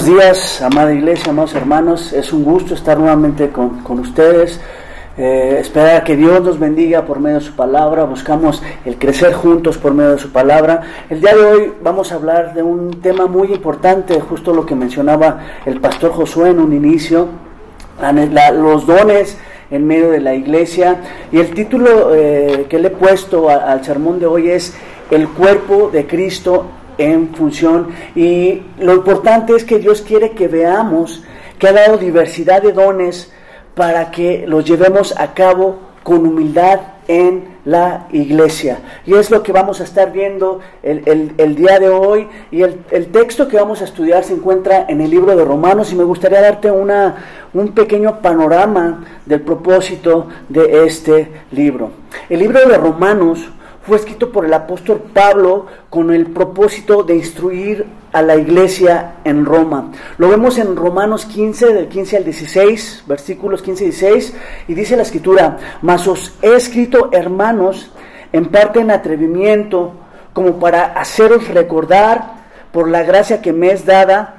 buenos días, amada iglesia, amados hermanos. Es un gusto estar nuevamente con, ustedes. Eh, esperar que Dios nos bendiga por medio de su palabra. Buscamos el crecer juntos por medio de su palabra. El día de hoy vamos a hablar de un tema muy importante, justo lo que mencionaba el pastor Josué en un inicio, los dones en medio de la iglesia. Y el título eh, que le he puesto al sermón de hoy es El cuerpo de Cristo en función y lo importante es que Dios quiere que veamos que ha dado diversidad de dones para que los llevemos a cabo con humildad en la iglesia. Y es lo que vamos a estar viendo el, día de hoy. Y el, texto que vamos a estudiar se encuentra en el libro de Romanos y me gustaría darte una, un pequeño panorama del propósito de este libro. El libro de Romanos fue escrito por el apóstol Pablo con el propósito de instruir a la iglesia en Roma. Lo vemos en Romanos 15, del 15 al 16, versículos 15 y 16, y dice la escritura, mas os he escrito, hermanos, en parte en atrevimiento, como para haceros recordar por la gracia que me es dada,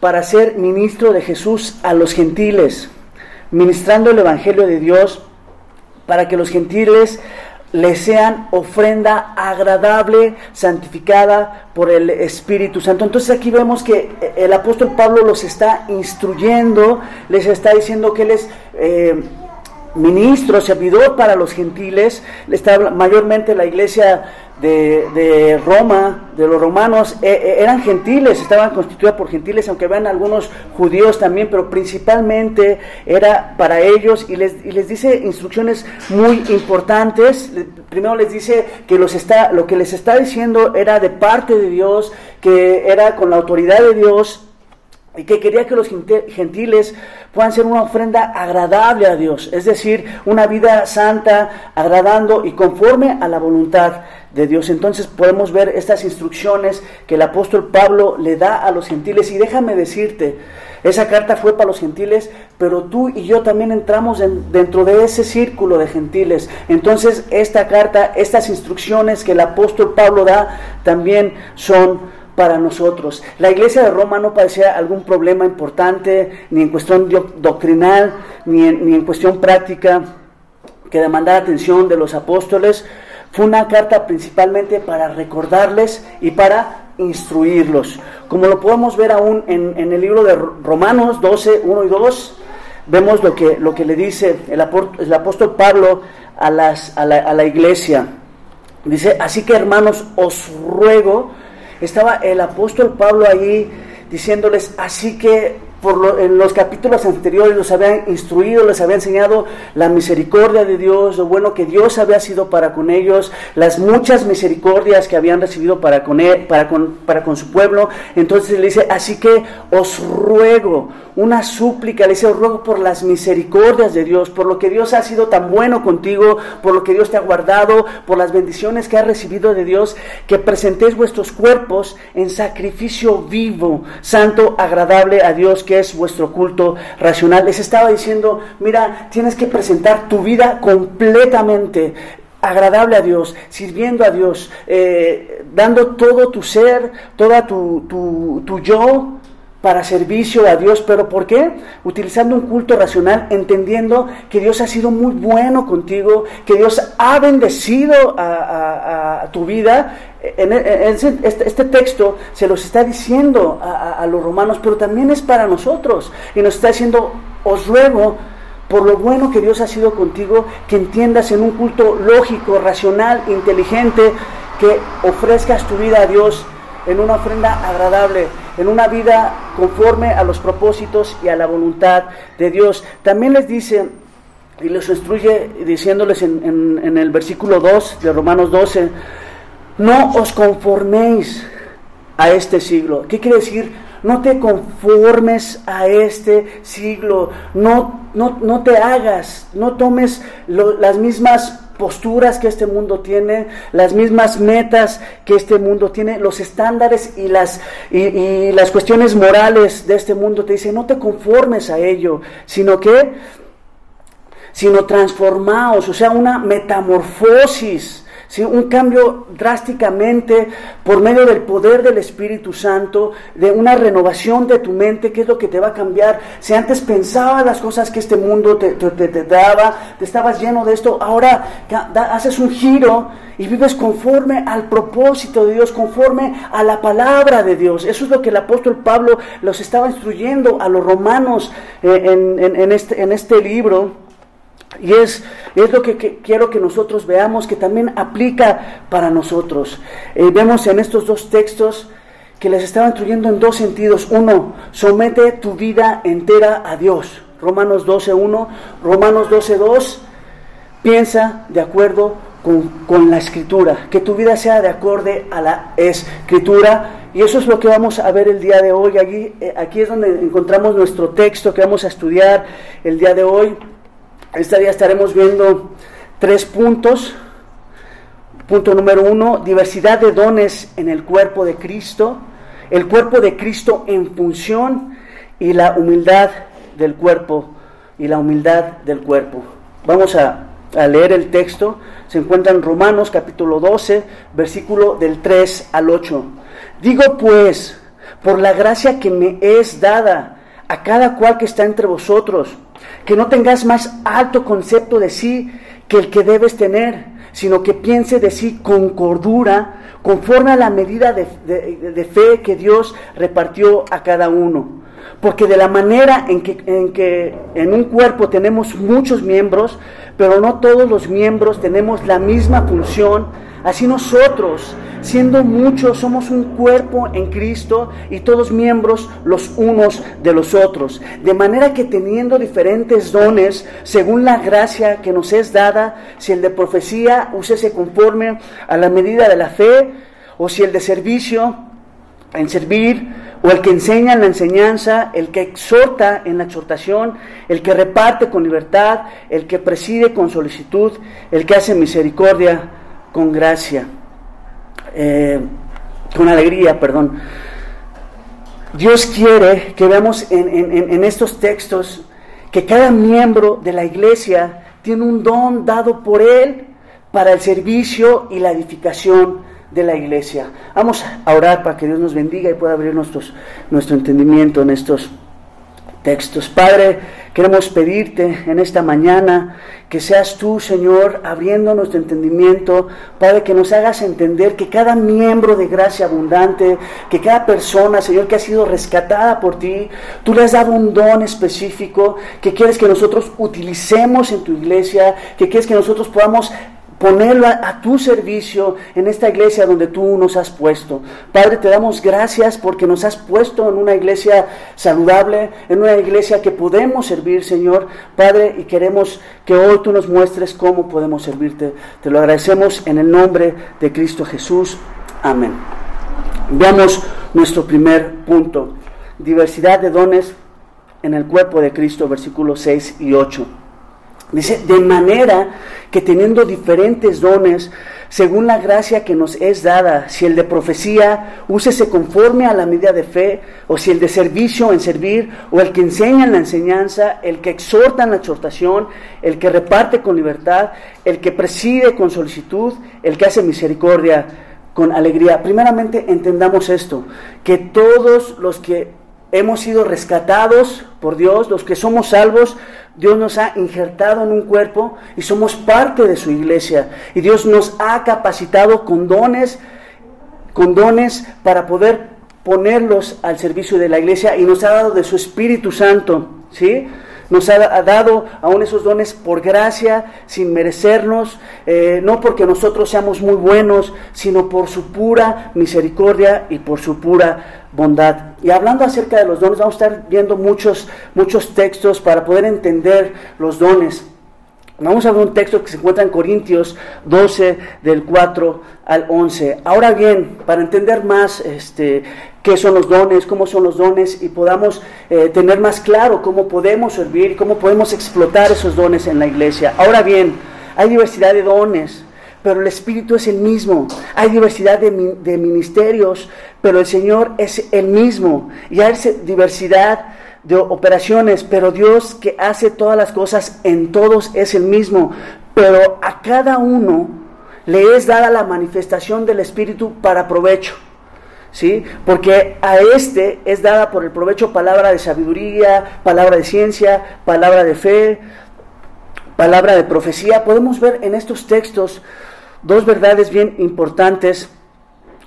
para ser ministro de Jesús a los gentiles, ministrando el Evangelio de Dios, para que los gentiles le sean ofrenda agradable, santificada por el Espíritu Santo. Entonces aquí vemos que el apóstol Pablo los está instruyendo, les está diciendo que él es... Eh, ministro, servidor para los gentiles, está mayormente la iglesia de, Roma, de los romanos, eh, eh, eran gentiles, estaban constituidas por gentiles, aunque vean algunos judíos también, pero principalmente era para ellos y les, y les dice instrucciones muy importantes. Primero les dice que los está, lo que les está diciendo era de parte de Dios, que era con la autoridad de Dios y que quería que los gentiles puedan ser una ofrenda agradable a Dios, es decir, una vida santa, agradando y conforme a la voluntad de Dios. Entonces podemos ver estas instrucciones que el apóstol Pablo le da a los gentiles y déjame decirte, esa carta fue para los gentiles, pero tú y yo también entramos dentro de ese círculo de gentiles. Entonces esta carta, estas instrucciones que el apóstol Pablo da, también son para nosotros. La iglesia de Roma no parecía algún problema importante, ni en cuestión doctrinal, ni en, ni en cuestión práctica, que demandara atención de los apóstoles. Fue una carta principalmente para recordarles y para instruirlos. Como lo podemos ver aún en, el libro de Romanos 12, 1 y 2, vemos lo que, lo que le dice el, apóstol, Pablo a, a, la, a la iglesia. Dice, así que hermanos, os ruego estaba el apóstol Pablo ahí diciéndoles, así que por en los capítulos anteriores los habían instruido, les había enseñado la misericordia de Dios, lo bueno que Dios había sido para con ellos, las muchas misericordias que habían recibido para con, él, para con, para con su pueblo. Entonces le dice, así que os ruego, una súplica, le dice, ruego por las misericordias de Dios, por lo que Dios ha sido tan bueno contigo, por lo que Dios te ha guardado, por las bendiciones que has recibido de Dios, que presentéis vuestros cuerpos en sacrificio vivo, santo, agradable a Dios, es vuestro culto racional. Les estaba diciendo, mira, tienes que presentar tu vida completamente agradable a Dios, sirviendo a Dios, eh, dando todo tu ser, toda tu, tu yo para servicio a Dios. ¿Pero por qué? Utilizando un culto racional, entendiendo que Dios ha sido muy bueno contigo, que Dios ha bendecido a, tu vida. En, este, este, texto se los está diciendo a, los romanos, pero también es para nosotros. Y nos está diciendo, os ruego, por lo bueno que Dios ha sido contigo, que entiendas en un culto lógico, racional, inteligente, que ofrezcas tu vida a Dios en una ofrenda agradable, en una vida conforme a los propósitos y a la voluntad de Dios. También les dice y les instruye diciéndoles en, el versículo 2 de Romanos 12, no os conforméis a este siglo. ¿Qué quiere decir? No te conformes a este siglo, no, no, no te hagas, no tomes las mismas posturas que este mundo tiene, las mismas metas que este mundo tiene, los estándares y las, y, las cuestiones morales de este mundo. Te dice, no te conformes a ello, sino que, sino transformaos, o sea, una metamorfosis ¿sí? un cambio drásticamente por medio del poder del Espíritu Santo, de una renovación de tu mente, que es lo que te va a cambiar. Si antes pensabas las cosas que este mundo te, te daba, te estabas lleno de esto, ahora haces un giro y vives conforme al propósito de Dios, conforme a la palabra de Dios. Eso es lo que el apóstol Pablo los estaba instruyendo a los romanos eh, en, este, en este libro. Y es, es lo que, quiero que nosotros veamos, que también aplica para nosotros. Eh, vemos en estos dos textos que les estaba instruyendo en dos sentidos. Uno, somete tu vida entera a Dios. Romanos 12.1, Romanos 12.2, piensa de acuerdo con, la escritura, que tu vida sea de acorde a la escritura. Y eso es lo que vamos a ver el día de hoy. Aquí, eh, aquí es donde encontramos nuestro texto que vamos a estudiar el día de hoy. Este día estaremos viendo tres puntos. Punto número uno, diversidad de dones en el cuerpo de Cristo, el cuerpo de Cristo en función y la humildad del cuerpo y la humildad del cuerpo. Vamos a a leer el texto, se encuentra en Romanos capítulo 12, versículo del 3 al 8. Digo pues, por la gracia que me es dada a cada cual que está entre vosotros, que no tengas más alto concepto de sí que el que debes tener, sino que piense de sí con cordura, conforme a la medida de, de fe que Dios repartió a cada uno. Porque de la manera en que, en que en un cuerpo tenemos muchos miembros, pero no todos los miembros tenemos la misma función, así nosotros, siendo muchos, somos un cuerpo en Cristo y todos miembros los unos de los otros. De manera que teniendo diferentes dones, según la gracia que nos es dada, si el de profecía, úsese conforme a la medida de la fe, o si el de servicio, en servir, o el que enseña en la enseñanza, el que exhorta en la exhortación, el que reparte con libertad, el que preside con solicitud, el que hace misericordia con gracia, eh, con alegría, perdón. Dios quiere que veamos en estos textos que cada miembro de la iglesia tiene un don dado por Él para el servicio y la edificación de la iglesia. Vamos a orar para que Dios nos bendiga y pueda abrir nuestro entendimiento en estos textos. Padre, queremos pedirte en esta mañana que seas tú, Señor, abriendo nuestro entendimiento. Padre, que nos hagas entender que cada miembro de gracia abundante, que cada persona, Señor, que ha sido rescatada por ti, tú le has dado un don específico que quieres que nosotros utilicemos en tu iglesia, que quieres que nosotros podamos ponerlo a, tu servicio en esta iglesia donde tú nos has puesto. Padre, te damos gracias porque nos has puesto en una iglesia saludable, en una iglesia que podemos servir, Señor. Padre, y queremos que hoy tú nos muestres cómo podemos servirte. Te lo agradecemos en el nombre de Cristo Jesús. Amén. Veamos nuestro primer punto. Diversidad de dones en el cuerpo de Cristo, versículos 6 y 8. Dice, de manera que teniendo diferentes dones, según la gracia que nos es dada, si el de profecía, úsese conforme a la medida de fe, o si el de servicio en servir, o el que enseña en la enseñanza, el que exhorta en la exhortación, el que reparte con libertad, el que preside con solicitud, el que hace misericordia con alegría. Primeramente entendamos esto, que todos los que hemos sido rescatados por Dios, los que somos salvos, Dios nos ha injertado en un cuerpo y somos parte de su iglesia. Y Dios nos ha capacitado con dones, con dones para poder ponerlos al servicio de la iglesia y nos ha dado de su Espíritu Santo, ¿sí? Nos ha dado aún esos dones por gracia, sin merecernos, eh, no porque nosotros seamos muy buenos, sino por su pura misericordia y por su pura bondad. Y hablando acerca de los dones, vamos a estar viendo muchos, muchos textos para poder entender los dones. Vamos a ver un texto que se encuentra en Corintios 12, del 4 al 11. Ahora bien, para entender más este, qué son los dones, cómo son los dones y podamos eh, tener más claro cómo podemos servir, cómo podemos explotar esos dones en la iglesia. Ahora bien, hay diversidad de dones, pero el Espíritu es el mismo. Hay diversidad de, de ministerios, pero el Señor es el mismo. Y hay diversidad de operaciones, pero Dios que hace todas las cosas en todos es el mismo, pero a cada uno le es dada la manifestación del Espíritu para provecho. ¿Sí? Porque a este es dada por el provecho palabra de sabiduría, palabra de ciencia, palabra de fe, palabra de profecía. Podemos ver en estos textos dos verdades bien importantes.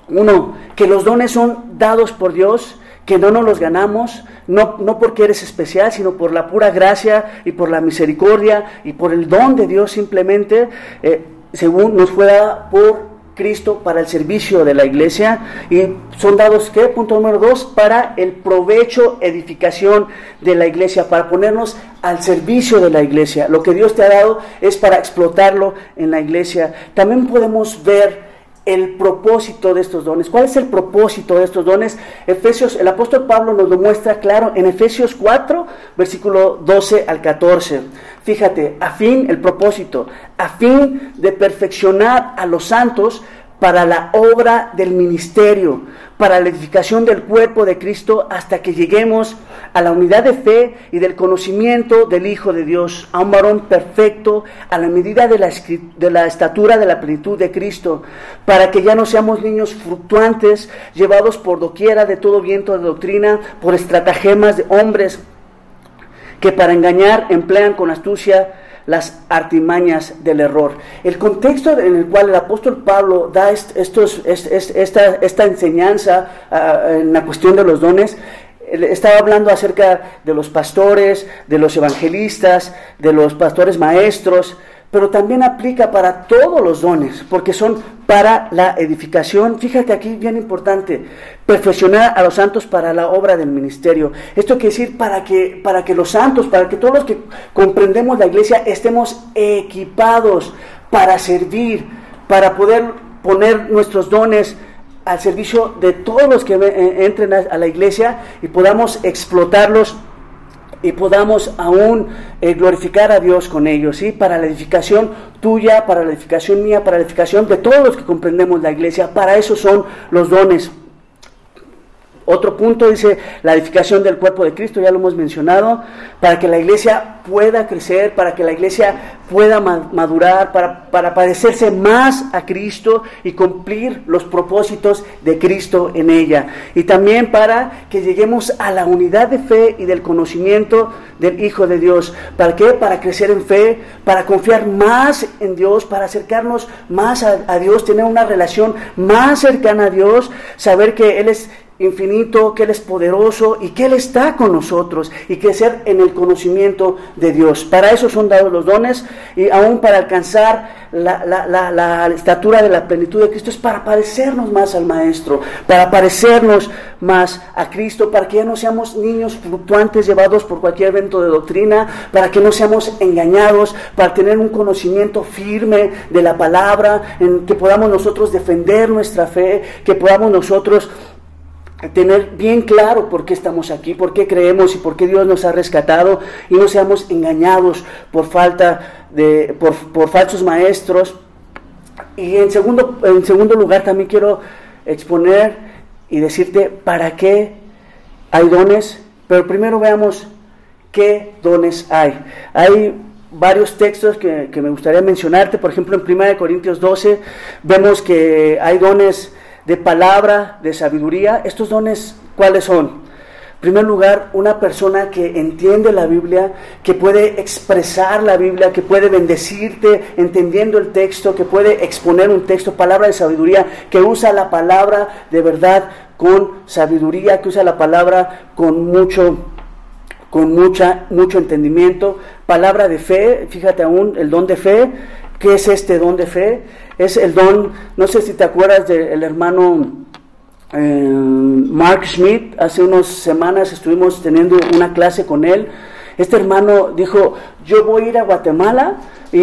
Uno, que los dones son dados por Dios, que no nos los ganamos, no, no porque eres especial, sino por la pura gracia y por la misericordia y por el don de Dios simplemente, eh, según nos fue dada por Cristo para el servicio de la iglesia y son dados, ¿qué? Punto número dos, para el provecho, edificación de la iglesia, para ponernos al servicio de la iglesia. Lo que Dios te ha dado es para explotarlo en la iglesia. También podemos ver el propósito de estos dones. ¿Cuál es el propósito de estos dones? Efesios, el apóstol Pablo nos lo muestra claro en Efesios 4, versículo 12 al 14. Fíjate, a fin, el propósito, a fin de perfeccionar a los santos para la obra del ministerio, para la edificación del cuerpo de Cristo, hasta que lleguemos a la unidad de fe y del conocimiento del Hijo de Dios, a un varón perfecto, a la medida de la, de la estatura de la plenitud de Cristo, para que ya no seamos niños fluctuantes, llevados por doquiera de todo viento de doctrina, por estratagemas de hombres que para engañar emplean con astucia las artimañas del error. El contexto en el cual el apóstol Pablo da estos, esta, enseñanza ah, en la cuestión de los dones, estaba hablando acerca de los pastores, de los evangelistas, de los pastores maestros, pero también aplica para todos los dones, porque son para la edificación. Fíjate aquí, bien importante, perfeccionar a los santos para la obra del ministerio. Esto quiere decir para que, para que los santos, para que todos los que comprendemos la iglesia estemos equipados para servir, para poder poner nuestros dones al servicio de todos los que eh, entren a la iglesia y podamos explotarlos y podamos aún eh, glorificar a Dios con ellos, ¿sí? Para la edificación tuya, para la edificación mía, para la edificación de todos los que comprendemos la iglesia. Para eso son los dones. Otro punto dice la edificación del cuerpo de Cristo, ya lo hemos mencionado, para que la iglesia pueda crecer, para que la iglesia pueda madurar, para, para parecerse más a Cristo y cumplir los propósitos de Cristo en ella. Y también para que lleguemos a la unidad de fe y del conocimiento del Hijo de Dios. ¿Para qué? Para crecer en fe, para confiar más en Dios, para acercarnos más a, a Dios, tener una relación más cercana a Dios, saber que Él es infinito, que Él es poderoso y que Él está con nosotros y crecer en el conocimiento de Dios. Para eso son dados los dones y aún para alcanzar la, la, estatura de la plenitud de Cristo es para parecernos más al Maestro, para parecernos más a Cristo, para que ya no seamos niños fluctuantes llevados por cualquier evento de doctrina, para que no seamos engañados, para tener un conocimiento firme de la palabra, en que podamos nosotros defender nuestra fe, que podamos nosotros tener bien claro por qué estamos aquí, por qué creemos y por qué Dios nos ha rescatado y no seamos engañados por falta de por, por falsos maestros. Y en segundo, en segundo lugar también quiero exponer y decirte para qué hay dones, pero primero veamos qué dones hay. Hay varios textos que, que me gustaría mencionarte, por ejemplo en 1 Corintios 12 vemos que hay dones de palabra, de sabiduría. ¿Estos dones cuáles son? En primer lugar, una persona que entiende la Biblia, que puede expresar la Biblia, que puede bendecirte entendiendo el texto, que puede exponer un texto, palabra de sabiduría, que usa la palabra de verdad con sabiduría, que usa la palabra con mucho con mucha mucho entendimiento, palabra de fe, fíjate aún el don de fe, ¿qué es este don de fe? es el don, no sé si te acuerdas del hermano eh, Mark Schmidt, hace unas semanas estuvimos teniendo una clase con él. Este hermano dijo, yo voy a ir a Guatemala y,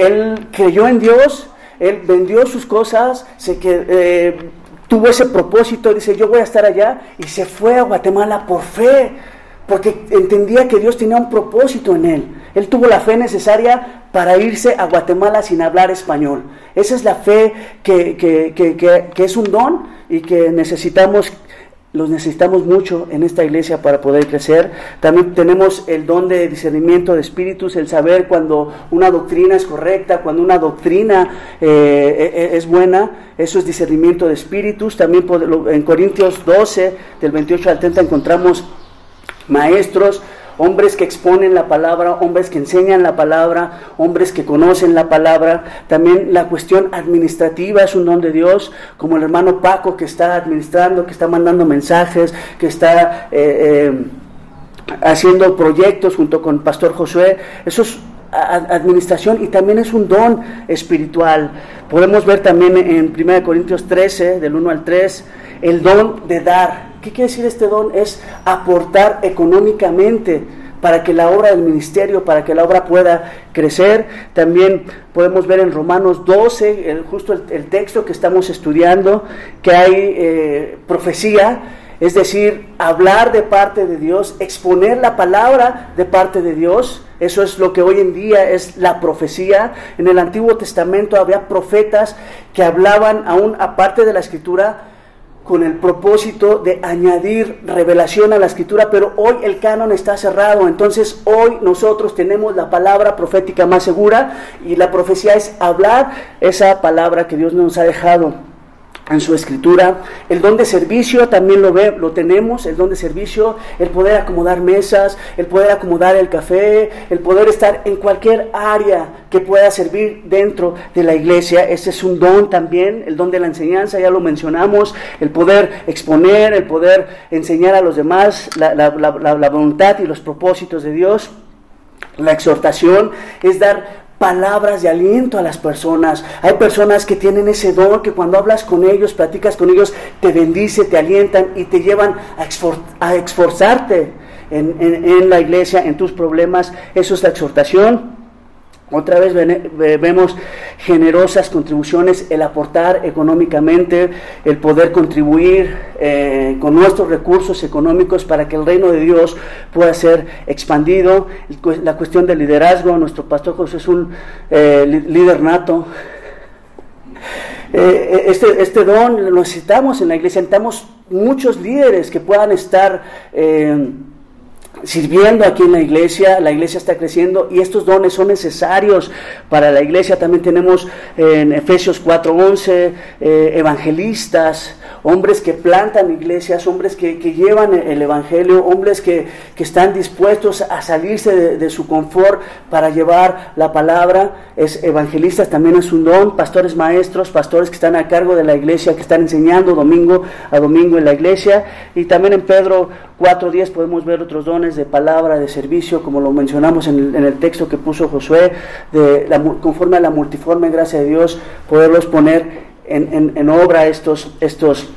él creyó en Dios, él vendió sus cosas, se que, eh, tuvo ese propósito, dice, yo voy a estar allá y se fue a Guatemala por fe porque entendía que Dios tenía un propósito en él. Él tuvo la fe necesaria para irse a Guatemala sin hablar español. Esa es la fe que, que, es un don y que necesitamos los necesitamos mucho en esta iglesia para poder crecer. También tenemos el don de discernimiento de espíritus, el saber cuando una doctrina es correcta, cuando una doctrina eh, e, e, es buena. Eso es discernimiento de espíritus. También en Corintios 12, del 28 al 30, encontramos maestros hombres que exponen la palabra, hombres que enseñan la palabra, hombres que conocen la palabra. También la cuestión administrativa es un don de Dios, como el hermano Paco que está administrando, que está mandando mensajes, que está eh, eh, haciendo proyectos junto con Pastor Josué. Eso es administración y también es un don espiritual. Podemos ver también en 1 Corintios 13, del 1 al 3, el don de dar ¿Qué quiere decir este don? Es aportar económicamente para que la obra del ministerio, para que la obra pueda crecer. También podemos ver en Romanos 12, justo el, texto que estamos estudiando, que hay eh, profecía, es decir, hablar de parte de Dios, exponer la palabra de parte de Dios. Eso es lo que hoy en día es la profecía. En el Antiguo Testamento había profetas que hablaban aún aparte de la escritura, con el propósito de añadir revelación a la escritura, pero hoy el canon está cerrado, entonces hoy nosotros tenemos la palabra profética más segura y la profecía es hablar esa palabra que Dios nos ha dejado en su escritura. El don de servicio también lo, ve, lo tenemos, el don de servicio, el poder acomodar mesas, el poder acomodar el café, el poder estar en cualquier área que pueda servir dentro de la iglesia. Ese es un don también, el don de la enseñanza, ya lo mencionamos, el poder exponer, el poder enseñar a los demás la, la voluntad y los propósitos de Dios. La exhortación es dar palabras de aliento a las personas. Hay personas que tienen ese don que cuando hablas con ellos, platicas con ellos, te bendice, te alientan y te llevan a, esforzarte en, en la iglesia, en tus problemas. Eso es la exhortación. Otra vez vemos generosas contribuciones, el aportar económicamente, el poder contribuir eh, con nuestros recursos económicos para que el reino de Dios pueda ser expandido. La cuestión del liderazgo, nuestro pastor José es un eh, líder nato. Eh, este, este don lo necesitamos en la iglesia, necesitamos muchos líderes que puedan estar sirviendo aquí en la iglesia, la iglesia está creciendo y estos dones son necesarios para la iglesia. También tenemos en Efesios 4:11 eh, evangelistas, hombres que plantan iglesias, hombres que, llevan el Evangelio, hombres que, están dispuestos a salirse de, su confort para llevar la palabra. Es evangelistas también es un don, pastores maestros, pastores que están a cargo de la iglesia, que están enseñando domingo a domingo en la iglesia. Y también en Pedro 4.10 podemos ver otros dones de palabra, de servicio, como lo mencionamos en el, texto que puso Josué, de conforme a la multiforme gracia de Dios, poderlos poner en, obra estos, estos,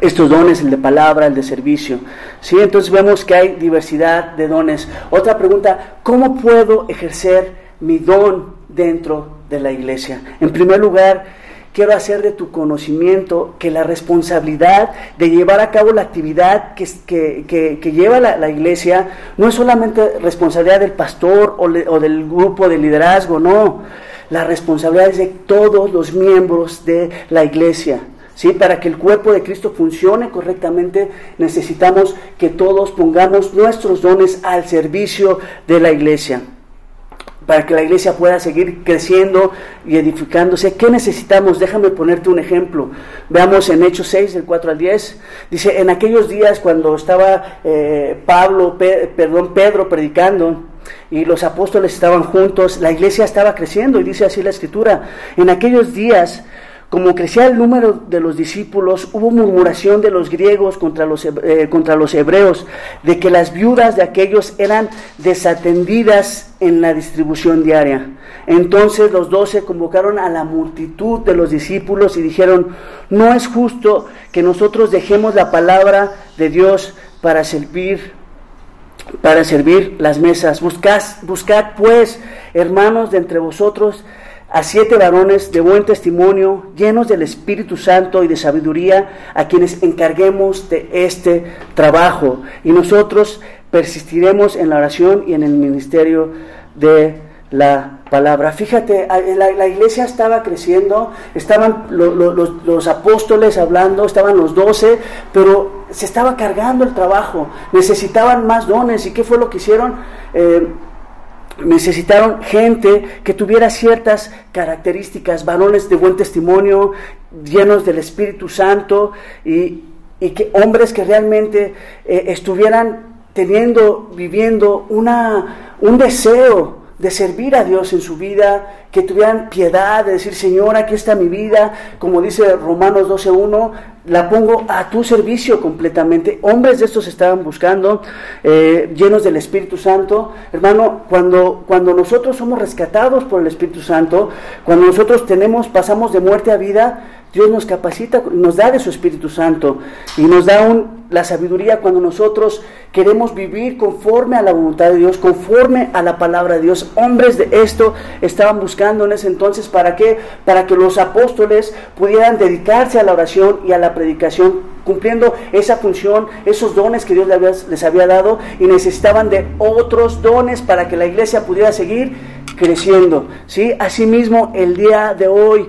estos dones, el de palabra, el de servicio. ¿Sí? Entonces vemos que hay diversidad de dones. Otra pregunta, ¿cómo puedo ejercer mi don dentro de la iglesia? En primer lugar, quiero hacer de tu conocimiento que la responsabilidad de llevar a cabo la actividad que, que, lleva la, iglesia no es solamente responsabilidad del pastor o, o del grupo de liderazgo, no la responsabilidad es de todos los miembros de la iglesia. ¿Sí? Para que el cuerpo de Cristo funcione correctamente, necesitamos que todos pongamos nuestros dones al servicio de la iglesia. Para que la iglesia pueda seguir creciendo y edificándose. ¿Qué necesitamos? Déjame ponerte un ejemplo. Veamos en Hechos 6, del 4 al 10. Dice, en aquellos días cuando estaba eh, Pablo, perdón, Pedro predicando, y los apóstoles estaban juntos, la iglesia estaba creciendo y dice así la escritura, en aquellos días, como crecía el número de los discípulos, hubo murmuración de los griegos contra los, eh, contra los hebreos, de que las viudas de aquellos eran desatendidas en la distribución diaria. Entonces los doce convocaron a la multitud de los discípulos y dijeron, no es justo que nosotros dejemos la palabra de Dios para servir para servir las mesas. Buscad, buscad pues, hermanos, de entre vosotros a siete varones de buen testimonio, llenos del Espíritu Santo y de sabiduría, a quienes encarguemos de este trabajo. Y nosotros persistiremos en la oración y en el ministerio de la palabra. Fíjate, la, iglesia estaba creciendo, estaban los, apóstoles hablando, estaban los doce, pero se estaba cargando el trabajo, necesitaban más dones. ¿Y qué fue lo que hicieron? Eh, necesitaron gente que tuviera ciertas características, varones de buen testimonio, llenos del Espíritu Santo y, que hombres que realmente eh, estuvieran teniendo, viviendo una, un deseo de servir a Dios en su vida, que tuvieran piedad, de decir, Señor, aquí está mi vida, como dice Romanos 12.1, la pongo a tu servicio completamente. Hombres de estos estaban buscando, eh, llenos del Espíritu Santo. Hermano, cuando, cuando nosotros somos rescatados por el Espíritu Santo, cuando nosotros tenemos, pasamos de muerte a vida, Dios nos capacita, nos da de su Espíritu Santo y nos da un, la sabiduría cuando nosotros queremos vivir conforme a la voluntad de Dios, conforme a la palabra de Dios. Hombres de esto estaban buscando en ese entonces para qué? Para que los apóstoles pudieran dedicarse a la oración y a la predicación, cumpliendo esa función, esos dones que Dios les había dado y necesitaban de otros dones para que la iglesia pudiera seguir creciendo. ¿sí? Asimismo, el día de hoy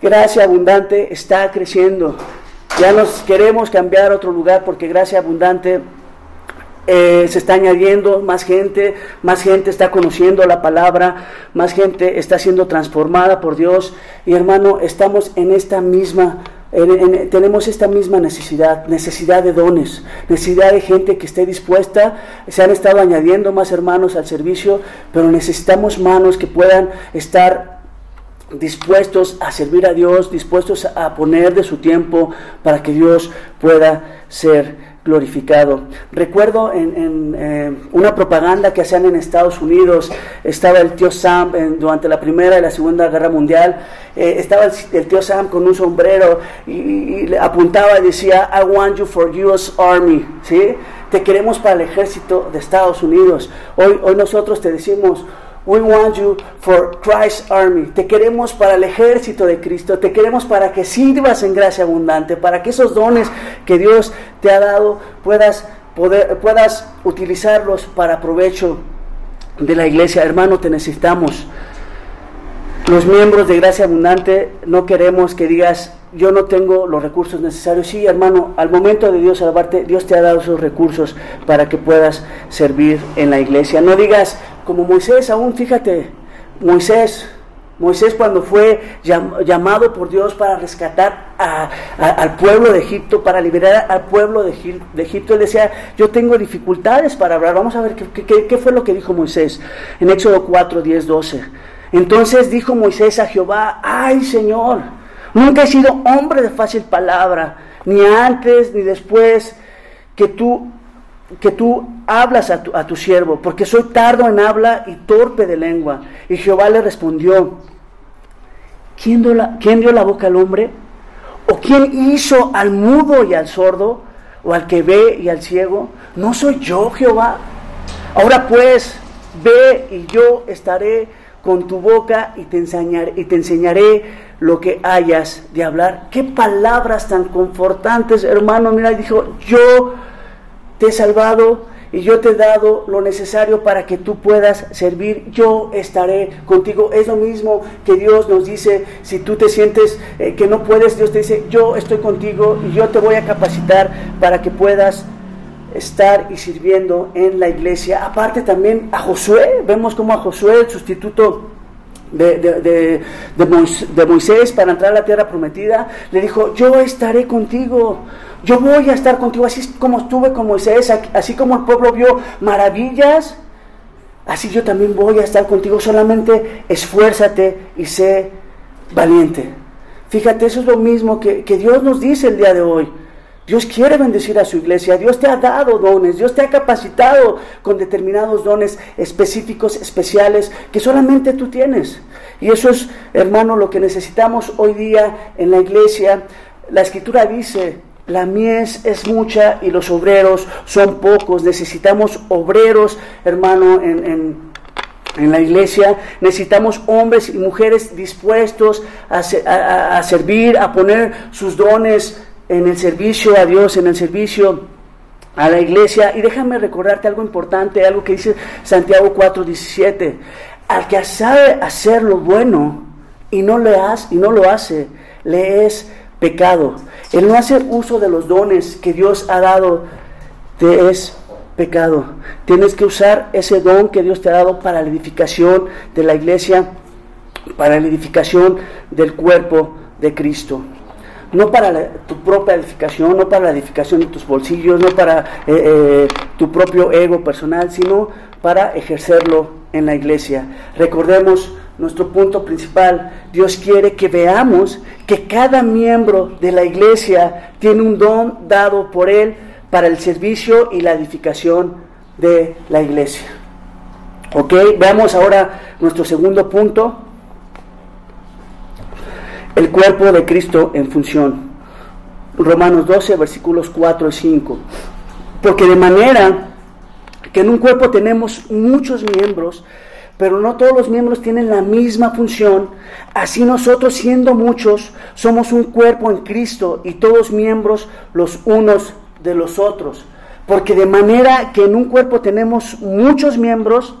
Gracia Abundante está creciendo. Ya nos queremos cambiar a otro lugar porque Gracia Abundante eh, se está añadiendo más gente, más gente está conociendo la palabra, más gente está siendo transformada por Dios. Y hermano, estamos en esta misma, tenemos esta misma necesidad, necesidad de dones, necesidad de gente que esté dispuesta. Se han estado añadiendo más hermanos al servicio, pero necesitamos manos que puedan estar dispuestos a servir a Dios, dispuestos a poner de su tiempo para que Dios pueda ser glorificado. Recuerdo en, eh, una propaganda que hacían en Estados Unidos, estaba el tío Sam durante la Primera y la Segunda Guerra Mundial, eh, estaba el, tío Sam con un sombrero y, le apuntaba y decía, I want you for US Army, ¿sí? Te queremos para el ejército de Estados Unidos. Hoy, hoy nosotros te decimos, We want you for Christ's army. Te queremos para el ejército de Cristo. Te queremos para que sirvas en gracia abundante, para que esos dones que Dios te ha dado puedas, poder, puedas utilizarlos para provecho de la iglesia. Hermano, te necesitamos. Los miembros de Gracia Abundante no queremos que digas, yo no tengo los recursos necesarios. Sí, hermano, al momento de Dios salvarte, Dios te ha dado esos recursos para que puedas servir en la iglesia. No digas, como Moisés aún, fíjate, Moisés, Moisés cuando fue llamado por Dios para rescatar al pueblo de Egipto, para liberar al pueblo de, Egipto, él decía, yo tengo dificultades para hablar. Vamos a ver qué, qué fue lo que dijo Moisés en Éxodo 4, 10, 12. Entonces dijo Moisés a Jehová, ay Señor, nunca he sido hombre de fácil palabra, ni antes ni después que tú que tú hablas a tu, a tu siervo, porque soy tardo en habla y torpe de lengua. Y Jehová le respondió, ¿quién dio, la, ¿quién dio la boca al hombre? ¿O quién hizo al mudo y al sordo? ¿O al que ve y al ciego? ¿No soy yo, Jehová? Ahora pues, ve y yo estaré con tu boca y te enseñaré, y te enseñaré lo que hayas de hablar. Qué palabras tan confortantes, hermano. Mira, dijo, yo te he salvado y yo te he dado lo necesario para que tú puedas servir, yo estaré contigo. Es lo mismo que Dios nos dice, si tú te sientes eh, que no puedes, Dios te dice, yo estoy contigo y yo te voy a capacitar para que puedas estar y sirviendo en la iglesia. Aparte también a Josué, vemos como a Josué, el sustituto de, de, de, Moisés para entrar a la tierra prometida, le dijo, yo estaré contigo, yo voy a estar contigo, así como estuve con Moisés, así como el pueblo vio maravillas, así yo también voy a estar contigo, solamente esfuérzate y sé valiente. Fíjate, eso es lo mismo que, que Dios nos dice el día de hoy. Dios quiere bendecir a su iglesia, Dios te ha dado dones, Dios te ha capacitado con determinados dones específicos, especiales, que solamente tú tienes. Y eso es, hermano, lo que necesitamos hoy día en la iglesia. La escritura dice, la mies es mucha y los obreros son pocos. Necesitamos obreros, hermano, en, en la iglesia necesitamos hombres y mujeres dispuestos a, a, servir, a poner sus dones en el servicio a Dios, en el servicio a la iglesia. Y déjame recordarte algo importante, algo que dice Santiago 4:17. Al que sabe hacer lo bueno y no, le hace, y no lo hace, le es pecado. El no hacer uso de los dones que Dios ha dado te es pecado. Tienes que usar ese don que Dios te ha dado para la edificación de la iglesia, para la edificación del cuerpo de Cristo no para tu propia edificación, no para la edificación de tus bolsillos, no para eh, eh, tu propio ego personal, sino para ejercerlo en la iglesia. Recordemos nuestro punto principal. Dios quiere que veamos que cada miembro de la iglesia tiene un don dado por Él para el servicio y la edificación de la iglesia. Ok, veamos ahora nuestro segundo punto el cuerpo de Cristo en función. Romanos 12, versículos 4 y 5. Porque de manera que en un cuerpo tenemos muchos miembros, pero no todos los miembros tienen la misma función, así nosotros siendo muchos somos un cuerpo en Cristo y todos miembros los unos de los otros. Porque de manera que en un cuerpo tenemos muchos miembros,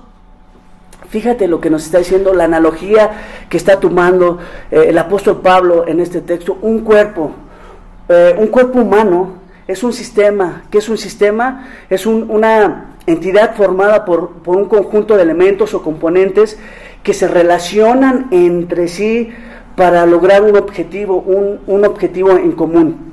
Fíjate lo que nos está diciendo la analogía que está tomando eh, el apóstol Pablo en este texto. Un cuerpo, eh, un cuerpo humano es un sistema. ¿Qué es un sistema? Es una entidad formada por, un conjunto de elementos o componentes que se relacionan entre sí para lograr un objetivo, un objetivo en común.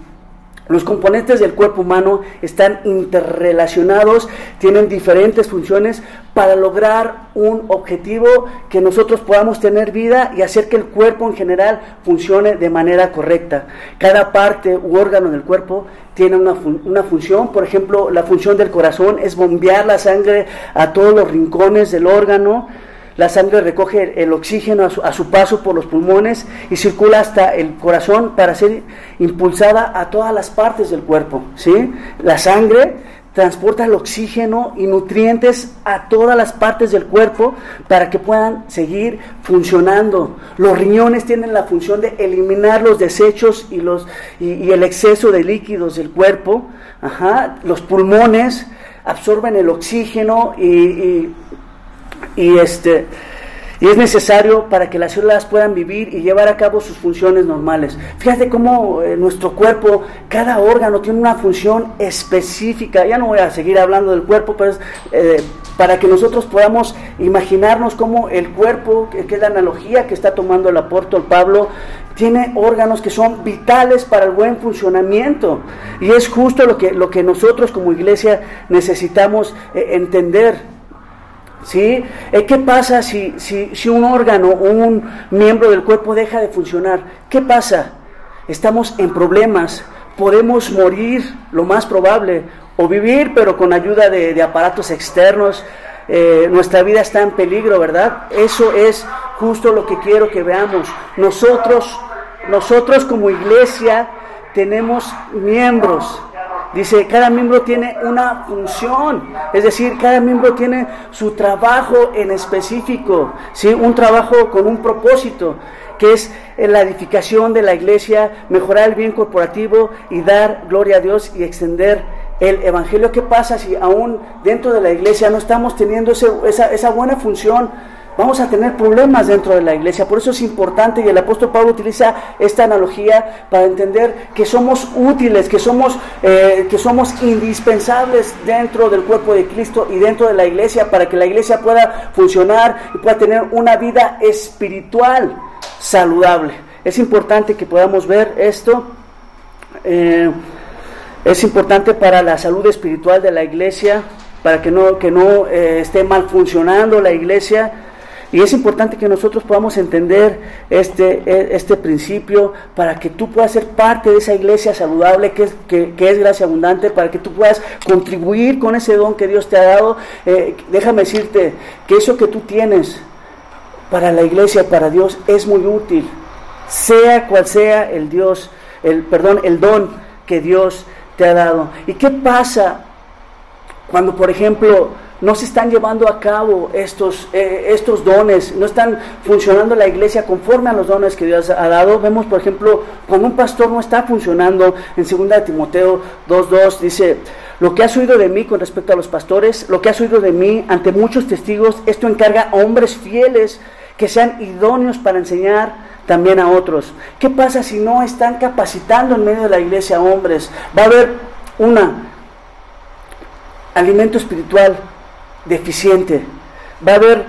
Los componentes del cuerpo humano están interrelacionados, tienen diferentes funciones para lograr un objetivo que nosotros podamos tener vida y hacer que el cuerpo en general funcione de manera correcta. Cada parte u órgano del cuerpo tiene una, una función, por ejemplo, la función del corazón es bombear la sangre a todos los rincones del órgano, la sangre recoge el oxígeno a su, paso por los pulmones y circula hasta el corazón para ser impulsada a todas las partes del cuerpo. ¿sí? La sangre transporta el oxígeno y nutrientes a todas las partes del cuerpo para que puedan seguir funcionando. Los riñones tienen la función de eliminar los desechos y, los, y, el exceso de líquidos del cuerpo. Ajá. Los pulmones absorben el oxígeno y y este y es necesario para que las células puedan vivir y llevar a cabo sus funciones normales. Fíjate cómo eh, nuestro cuerpo, cada órgano tiene una función específica. Ya no voy a seguir hablando del cuerpo, pero eh, para que nosotros podamos imaginarnos cómo el cuerpo, que, es la analogía que está tomando el apóstol Pablo, tiene órganos que son vitales para el buen funcionamiento. Y es justo lo que, lo que nosotros como iglesia necesitamos eh, entender ¿Sí? Eh, ¿Qué pasa si, si, un órgano o un miembro del cuerpo deja de funcionar? ¿Qué pasa? Estamos en problemas, podemos morir, lo más probable, o vivir, pero con ayuda de, aparatos externos. Eh, nuestra vida está en peligro, ¿verdad? Eso es justo lo que quiero que veamos. Nosotros, nosotros como iglesia tenemos miembros Dice, cada miembro tiene una función, es decir, cada miembro tiene su trabajo en específico, ¿sí? un trabajo con un propósito, que es la edificación de la iglesia, mejorar el bien corporativo y dar gloria a Dios y extender el Evangelio. ¿Qué pasa si aún dentro de la iglesia no estamos teniendo esa, esa buena función? Vamos a tener problemas dentro de la iglesia. Por eso es importante y el apóstol Pablo utiliza esta analogía para entender que somos útiles, que somos, eh, que somos indispensables dentro del cuerpo de Cristo y dentro de la iglesia para que la iglesia pueda funcionar y pueda tener una vida espiritual saludable. Es importante que podamos ver esto. Eh, es importante para la salud espiritual de la iglesia, para que no, que no eh, esté mal funcionando la iglesia y es importante que nosotros podamos entender este, e, este principio para que tú puedas ser parte de esa iglesia saludable que es, que, es gracia abundante, para que tú puedas contribuir con ese don que Dios te ha dado. Eh, déjame decirte que eso que tú tienes para la iglesia, para Dios, es muy útil, sea cual sea el Dios, el perdón, el don que Dios te ha dado. ¿Y qué pasa cuando, por ejemplo, no se están llevando a cabo estos, eh, estos dones, no están funcionando la iglesia conforme a los dones que Dios ha dado. Vemos, por ejemplo, cuando un pastor no está funcionando, en 2 Timoteo 2.2 dice, lo que has oído de mí con respecto a los pastores, lo que has oído de mí ante muchos testigos, esto encarga a hombres fieles que sean idóneos para enseñar también a otros. ¿Qué pasa si no están capacitando en medio de la iglesia a hombres? Va a haber una alimento espiritual deficiente. Va a haber